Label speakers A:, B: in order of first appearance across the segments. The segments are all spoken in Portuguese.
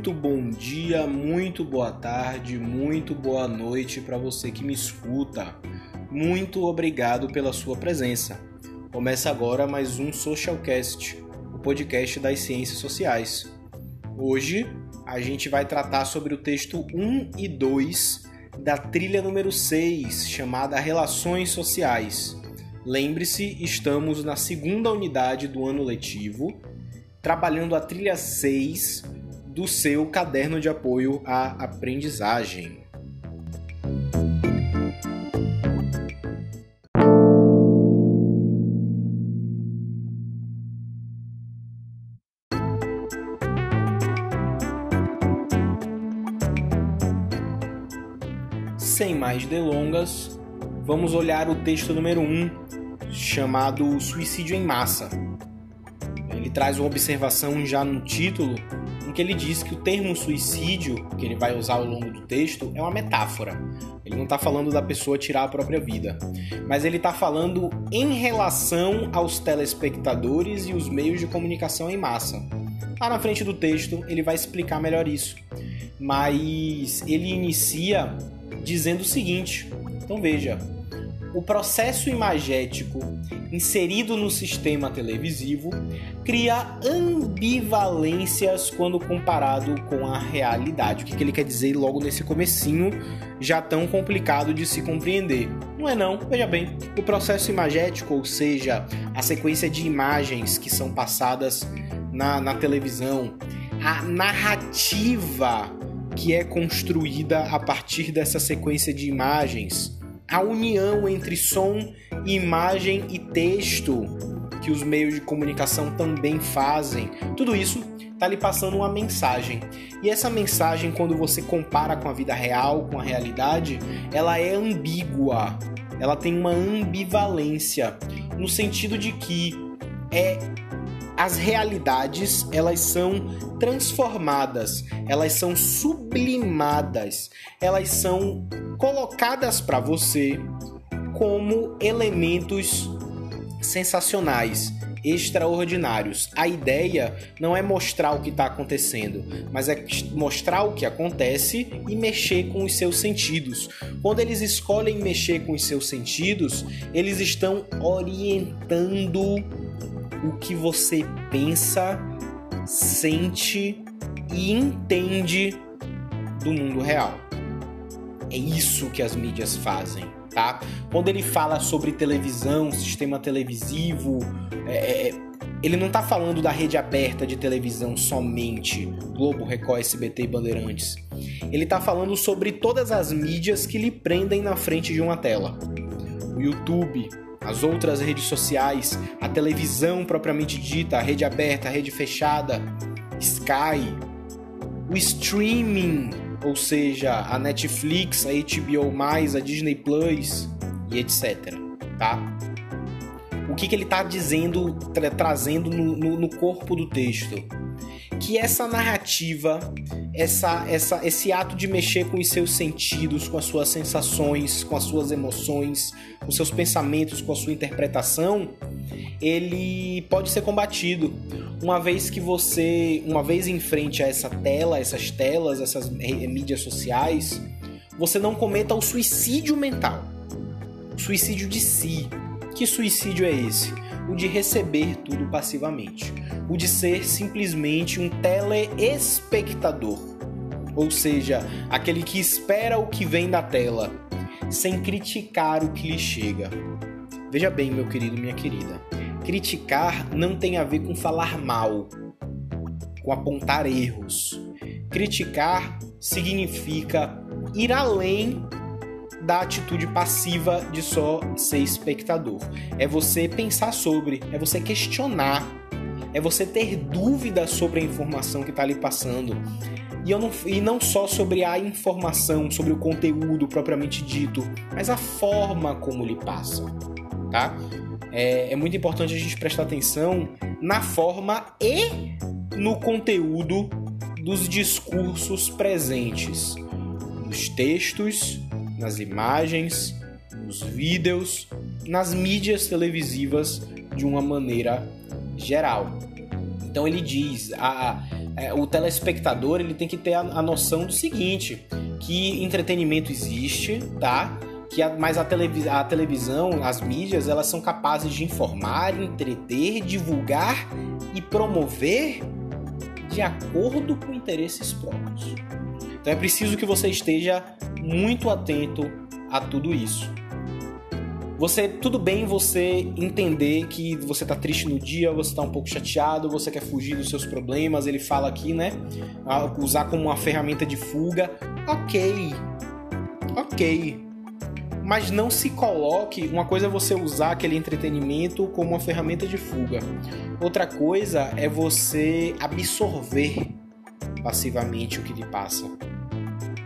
A: muito bom dia, muito boa tarde, muito boa noite para você que me escuta. Muito obrigado pela sua presença. Começa agora mais um Socialcast, o podcast das ciências sociais. Hoje a gente vai tratar sobre o texto 1 e 2 da trilha número 6, chamada Relações Sociais. Lembre-se, estamos na segunda unidade do ano letivo, trabalhando a trilha 6 do seu caderno de apoio à aprendizagem. Sem mais delongas, vamos olhar o texto número 1, chamado Suicídio em Massa. Ele traz uma observação já no título, em que ele diz que o termo suicídio, que ele vai usar ao longo do texto, é uma metáfora. Ele não está falando da pessoa tirar a própria vida, mas ele está falando em relação aos telespectadores e os meios de comunicação em massa. Lá na frente do texto ele vai explicar melhor isso, mas ele inicia dizendo o seguinte: então veja, o processo imagético inserido no sistema televisivo cria ambivalências quando comparado com a realidade. O que, ele quer dizer logo nesse comecinho, já tão complicado de se compreender? Não é não, veja bem, o processo imagético, ou seja, a sequência de imagens que são passadas na, na televisão, a narrativa que é construída a partir dessa sequência de imagens, a união entre som, imagem e texto que os meios de comunicação também fazem. Tudo isso está lhe passando uma mensagem. E essa mensagem, quando você compara com a vida real, com a realidade, ela é ambígua. Ela tem uma ambivalência no sentido de que é as realidades elas são transformadas, elas são sublimadas, elas são colocadas para você como elementos sensacionais, extraordinários. A ideia não é mostrar o que está acontecendo, mas é mostrar o que acontece e mexer com os seus sentidos. Quando eles escolhem mexer com os seus sentidos, eles estão orientando o que você pensa, sente e entende do mundo real. É isso que as mídias fazem, tá? Quando ele fala sobre televisão, sistema televisivo, é, é ele não está falando da rede aberta de televisão somente, Globo, Record, SBT e Bandeirantes. Ele está falando sobre todas as mídias que lhe prendem na frente de uma tela. O YouTube, as outras redes sociais, a televisão propriamente dita, a rede aberta, a rede fechada, Sky, o streaming, ou seja, a Netflix, a HBO+, a Disney Plus e etc, tá? O que, que ele está dizendo, tra trazendo no, no, no corpo do texto? Que essa narrativa, essa, essa, esse ato de mexer com os seus sentidos, com as suas sensações, com as suas emoções, com seus pensamentos, com a sua interpretação, ele pode ser combatido. Uma vez que você, uma vez em frente a essa tela, essas telas, essas mídias sociais, você não cometa o suicídio mental, o suicídio de si. Que suicídio é esse? O de receber tudo passivamente, o de ser simplesmente um telespectador, ou seja, aquele que espera o que vem da tela, sem criticar o que lhe chega. Veja bem, meu querido, minha querida, criticar não tem a ver com falar mal, com apontar erros. Criticar significa ir além da atitude passiva de só ser espectador. É você pensar sobre, é você questionar, é você ter dúvidas sobre a informação que está ali passando. E, eu não, e não só sobre a informação, sobre o conteúdo propriamente dito, mas a forma como lhe passa, tá? É, é muito importante a gente prestar atenção na forma e no conteúdo dos discursos presentes, nos textos nas imagens, nos vídeos, nas mídias televisivas de uma maneira geral. Então ele diz: a, é, o telespectador ele tem que ter a, a noção do seguinte, que entretenimento existe, tá? que a, mas a, televis a televisão, as mídias, elas são capazes de informar, entreter, divulgar e promover de acordo com interesses próprios. Então é preciso que você esteja muito atento a tudo isso. Você, tudo bem você entender que você tá triste no dia, você tá um pouco chateado, você quer fugir dos seus problemas, ele fala aqui, né? Usar como uma ferramenta de fuga. Ok. Ok. Mas não se coloque. Uma coisa é você usar aquele entretenimento como uma ferramenta de fuga. Outra coisa é você absorver passivamente o que lhe passa.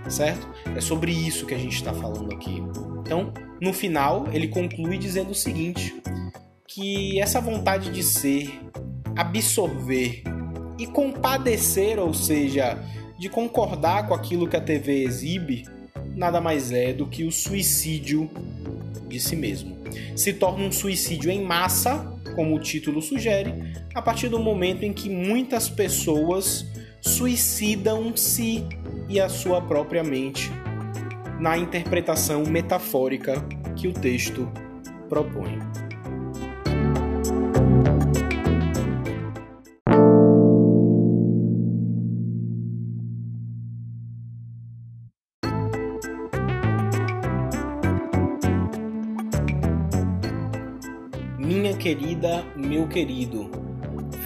A: Certo? É sobre isso que a gente está falando aqui. Então, no final, ele conclui dizendo o seguinte: que essa vontade de ser, absorver e compadecer, ou seja, de concordar com aquilo que a TV exibe, nada mais é do que o suicídio de si mesmo. Se torna um suicídio em massa, como o título sugere, a partir do momento em que muitas pessoas suicidam-se e a sua própria mente na interpretação metafórica que o texto propõe. Minha querida, meu querido,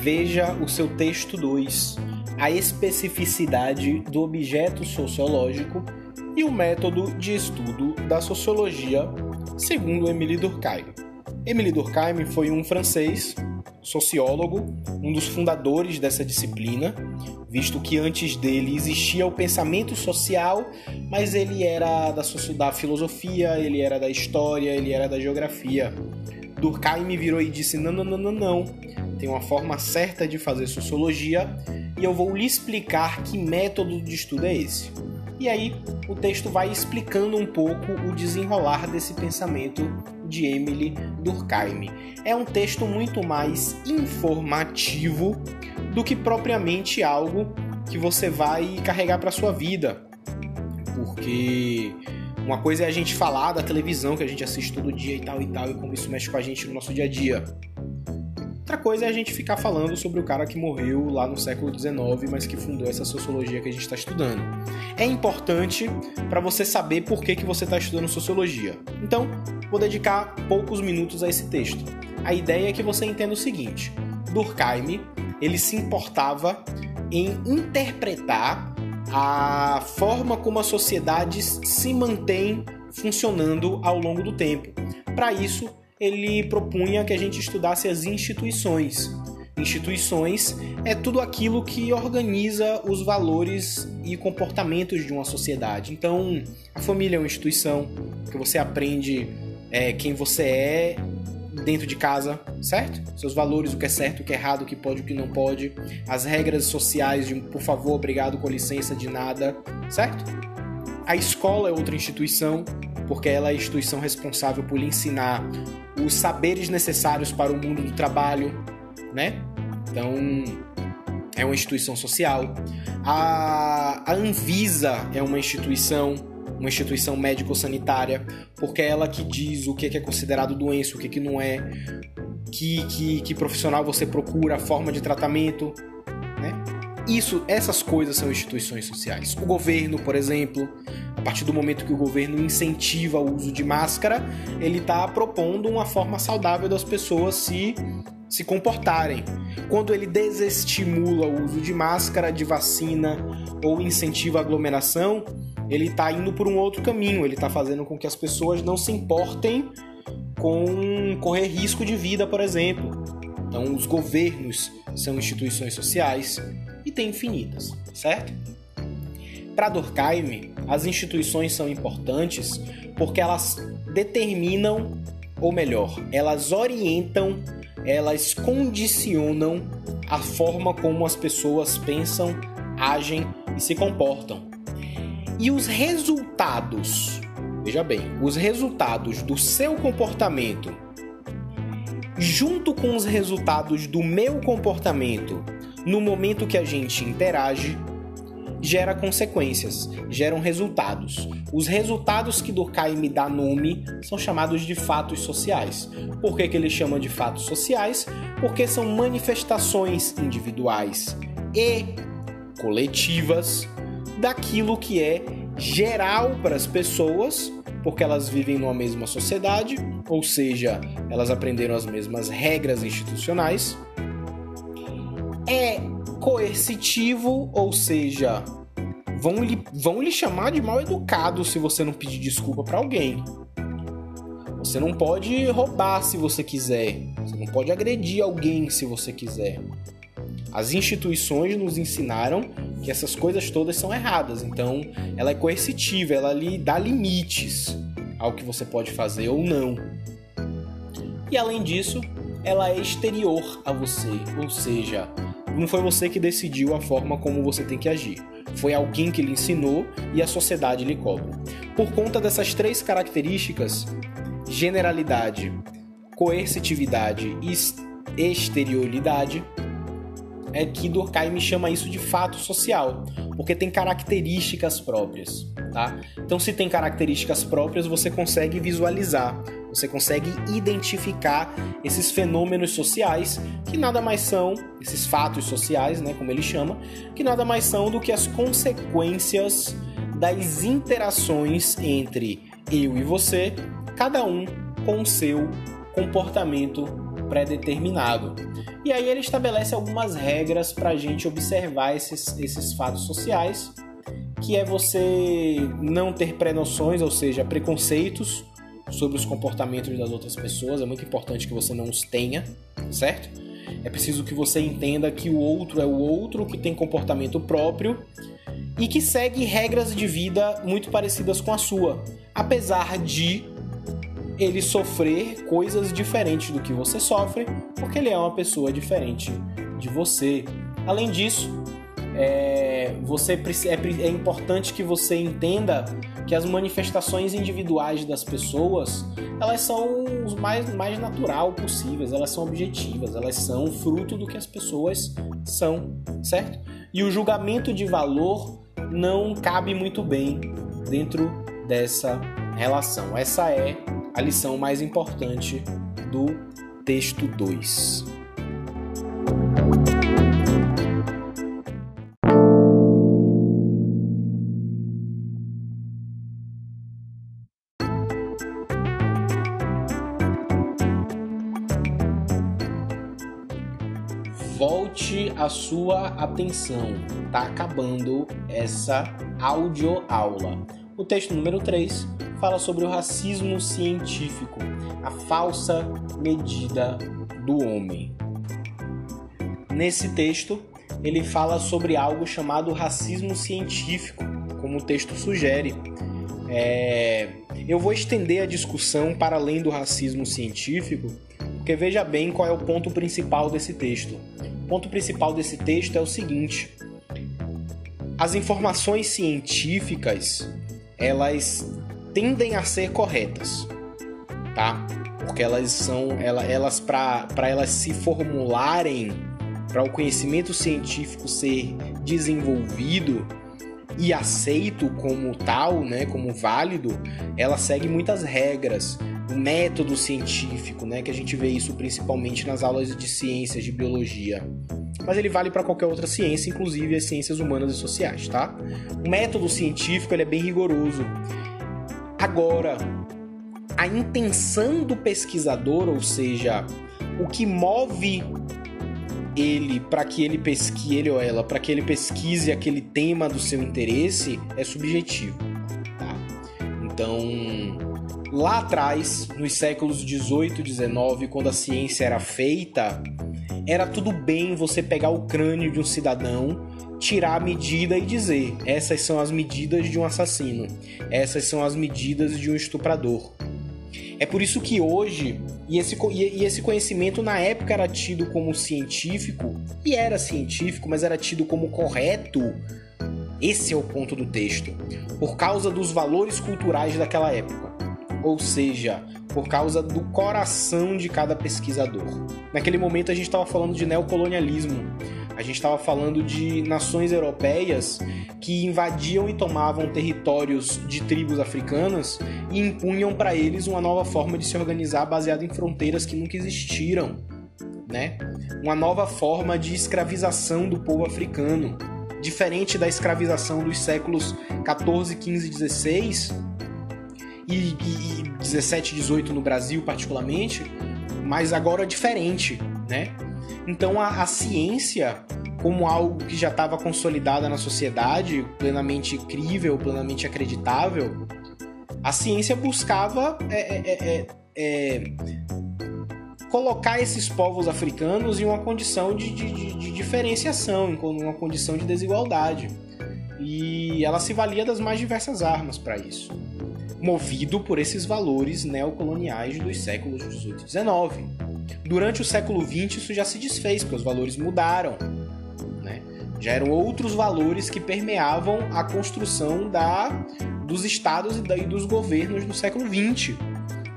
A: veja o seu texto 2, a especificidade do objeto sociológico e o método de estudo da sociologia, segundo Emile Durkheim. Emile Durkheim foi um francês, sociólogo, um dos fundadores dessa disciplina, visto que antes dele existia o pensamento social, mas ele era da, da filosofia, ele era da história, ele era da geografia. Durkheim virou e disse: não, não, não, não, não. Tem uma forma certa de fazer sociologia e eu vou lhe explicar que método de estudo é esse. E aí o texto vai explicando um pouco o desenrolar desse pensamento de Emily Durkheim. É um texto muito mais informativo do que propriamente algo que você vai carregar para sua vida. Porque uma coisa é a gente falar da televisão que a gente assiste todo dia e tal e tal, e como isso mexe com a gente no nosso dia a dia. Outra coisa é a gente ficar falando sobre o cara que morreu lá no século XIX, mas que fundou essa sociologia que a gente está estudando. É importante para você saber por que, que você está estudando sociologia. Então, vou dedicar poucos minutos a esse texto. A ideia é que você entenda o seguinte: Durkheim ele se importava em interpretar a forma como as sociedades se mantêm funcionando ao longo do tempo. Para isso, ele propunha que a gente estudasse as instituições. Instituições é tudo aquilo que organiza os valores e comportamentos de uma sociedade. Então, a família é uma instituição que você aprende é, quem você é dentro de casa, certo? Seus valores, o que é certo, o que é errado, o que pode, o que não pode, as regras sociais de por favor, obrigado, com licença, de nada, certo? A escola é outra instituição, porque ela é a instituição responsável por lhe ensinar os saberes necessários para o mundo do trabalho, né? Então, é uma instituição social. A, a Anvisa é uma instituição, uma instituição médico-sanitária, porque é ela que diz o que é considerado doença, o que não é, que, que, que profissional você procura, a forma de tratamento, né? Isso, essas coisas são instituições sociais. O governo, por exemplo, a partir do momento que o governo incentiva o uso de máscara, ele está propondo uma forma saudável das pessoas se se comportarem. Quando ele desestimula o uso de máscara, de vacina ou incentiva a aglomeração, ele está indo por um outro caminho. Ele está fazendo com que as pessoas não se importem com correr risco de vida, por exemplo. Então, os governos são instituições sociais e tem infinitas, certo? Para Durkheim, as instituições são importantes porque elas determinam, ou melhor, elas orientam, elas condicionam a forma como as pessoas pensam, agem e se comportam. E os resultados, veja bem, os resultados do seu comportamento junto com os resultados do meu comportamento no momento que a gente interage, gera consequências, geram resultados. Os resultados que Durkheim dá nome são chamados de fatos sociais. Por que, que ele chama de fatos sociais? Porque são manifestações individuais e coletivas daquilo que é geral para as pessoas, porque elas vivem numa mesma sociedade, ou seja, elas aprenderam as mesmas regras institucionais. É coercitivo, ou seja, vão lhe, vão lhe chamar de mal educado se você não pedir desculpa para alguém. Você não pode roubar se você quiser. Você não pode agredir alguém se você quiser. As instituições nos ensinaram que essas coisas todas são erradas. Então, ela é coercitiva, ela lhe dá limites ao que você pode fazer ou não. E além disso, ela é exterior a você, ou seja, não foi você que decidiu a forma como você tem que agir. Foi alguém que lhe ensinou e a sociedade lhe cobra. Por conta dessas três características, generalidade, coercitividade e exterioridade, é que Durkheim chama isso de fato social, porque tem características próprias, tá? Então, se tem características próprias, você consegue visualizar, você consegue identificar esses fenômenos sociais que nada mais são, esses fatos sociais, né, como ele chama, que nada mais são do que as consequências das interações entre eu e você, cada um com o seu comportamento pré-determinado. E aí ele estabelece algumas regras para a gente observar esses, esses fatos sociais, que é você não ter pré-noções, ou seja, preconceitos sobre os comportamentos das outras pessoas. É muito importante que você não os tenha, certo? É preciso que você entenda que o outro é o outro, que tem comportamento próprio e que segue regras de vida muito parecidas com a sua, apesar de ele sofrer coisas diferentes do que você sofre, porque ele é uma pessoa diferente de você. Além disso, é, você é, é importante que você entenda que as manifestações individuais das pessoas elas são os mais, mais natural possíveis, elas são objetivas, elas são fruto do que as pessoas são, certo? E o julgamento de valor não cabe muito bem dentro dessa relação. Essa é a lição mais importante do texto 2. Volte a sua atenção, tá acabando essa audioaula. O texto número 3 fala sobre o racismo científico, a falsa medida do homem. Nesse texto, ele fala sobre algo chamado racismo científico, como o texto sugere. É... Eu vou estender a discussão para além do racismo científico, porque veja bem qual é o ponto principal desse texto. O ponto principal desse texto é o seguinte: as informações científicas elas tendem a ser corretas, tá? Porque elas são, elas para elas se formularem, para o conhecimento científico ser desenvolvido e aceito como tal, né, como válido, ela segue muitas regras, o método científico, né, que a gente vê isso principalmente nas aulas de ciências, de biologia. Mas ele vale para qualquer outra ciência, inclusive as ciências humanas e sociais, tá? O método científico ele é bem rigoroso Agora, a intenção do pesquisador, ou seja, o que move ele para que ele pesquise ele ou ela, para que ele pesquise aquele tema do seu interesse, é subjetivo. Tá? Então, lá atrás, nos séculos 18 e 19, quando a ciência era feita, era tudo bem você pegar o crânio de um cidadão tirar a medida e dizer: essas são as medidas de um assassino, essas são as medidas de um estuprador. É por isso que hoje, e esse, e esse conhecimento na época era tido como científico, e era científico, mas era tido como correto. Esse é o ponto do texto, por causa dos valores culturais daquela época, ou seja, por causa do coração de cada pesquisador. Naquele momento a gente estava falando de neocolonialismo, A gente estava falando de nações europeias que invadiam e tomavam territórios de tribos africanas e impunham para eles uma nova forma de se organizar baseada em fronteiras que nunca existiram, né? Uma nova forma de escravização do povo africano, diferente da escravização dos séculos 14, 15 e 16 e, e, e 17, 18 no Brasil particularmente, mas agora diferente, né? Então a, a ciência, como algo que já estava consolidada na sociedade, plenamente crível, plenamente acreditável, a ciência buscava é, é, é, é, colocar esses povos africanos em uma condição de, de, de diferenciação, em uma condição de desigualdade. E ela se valia das mais diversas armas para isso movido por esses valores neocoloniais dos séculos 18 e 19. Durante o século XX isso já se desfez, porque os valores mudaram. Né? Já eram outros valores que permeavam a construção da, dos estados e, da, e dos governos no século XX.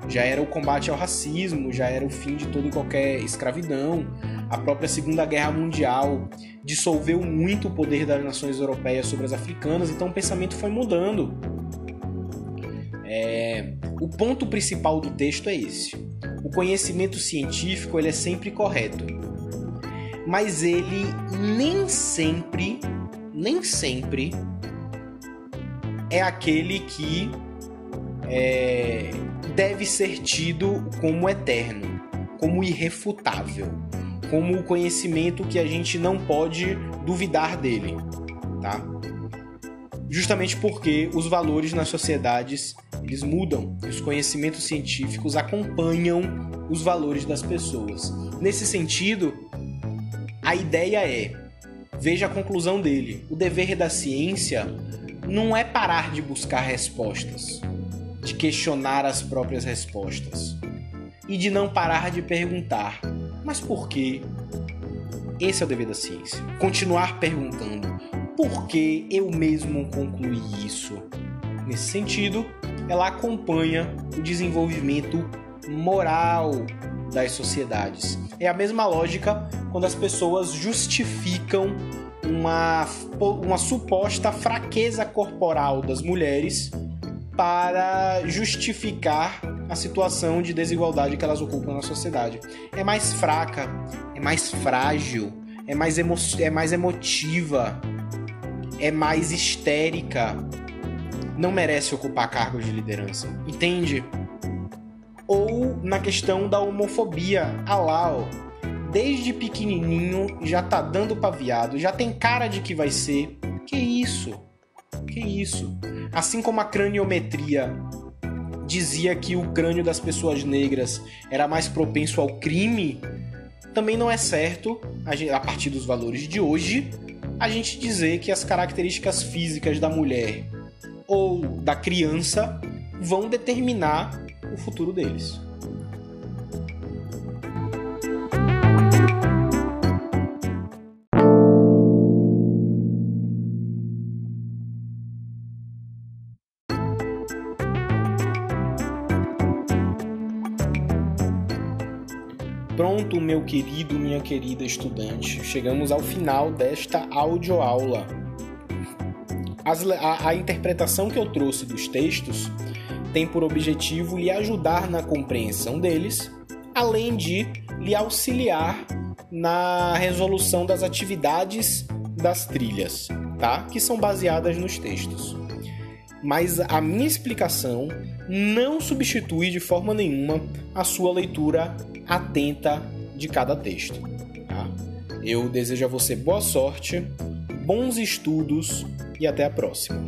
A: Já era o combate ao racismo, já era o fim de toda e qualquer escravidão. A própria Segunda Guerra Mundial dissolveu muito o poder das nações europeias sobre as africanas, então o pensamento foi mudando. É... O ponto principal do texto é esse o conhecimento científico ele é sempre correto, mas ele nem sempre, nem sempre é aquele que é, deve ser tido como eterno, como irrefutável, como o conhecimento que a gente não pode duvidar dele, tá? Justamente porque os valores nas sociedades eles mudam e os conhecimentos científicos acompanham os valores das pessoas. Nesse sentido, a ideia é, veja a conclusão dele, o dever da ciência não é parar de buscar respostas, de questionar as próprias respostas e de não parar de perguntar, mas por quê? Esse é o dever da ciência. Continuar perguntando, por que eu mesmo concluí isso? Nesse sentido, ela acompanha o desenvolvimento moral das sociedades. É a mesma lógica quando as pessoas justificam uma, uma suposta fraqueza corporal das mulheres para justificar a situação de desigualdade que elas ocupam na sociedade. É mais fraca, é mais frágil, é mais, emo é mais emotiva, é mais histérica, não merece ocupar cargos de liderança. Entende? Ou na questão da homofobia. Ó, desde pequenininho já tá dando paviado, já tem cara de que vai ser. Que isso? Que isso? Assim como a craniometria dizia que o crânio das pessoas negras era mais propenso ao crime, também não é certo, a partir dos valores de hoje, a gente dizer que as características físicas da mulher ou da criança vão determinar o futuro deles. Meu querido, minha querida estudante, chegamos ao final desta audioaula. As, a, a interpretação que eu trouxe dos textos tem por objetivo lhe ajudar na compreensão deles, além de lhe auxiliar na resolução das atividades das trilhas, tá? Que são baseadas nos textos. Mas a minha explicação não substitui de forma nenhuma a sua leitura atenta de cada texto. Tá? Eu desejo a você boa sorte, bons estudos e até a próxima.